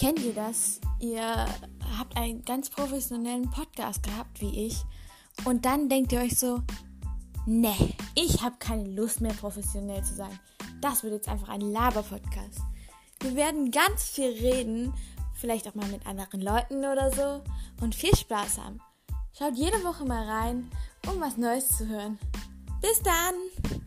Kennt ihr das? Ihr habt einen ganz professionellen Podcast gehabt wie ich und dann denkt ihr euch so, ne, ich habe keine Lust mehr professionell zu sein. Das wird jetzt einfach ein Laber-Podcast. Wir werden ganz viel reden, vielleicht auch mal mit anderen Leuten oder so und viel Spaß haben. Schaut jede Woche mal rein, um was Neues zu hören. Bis dann!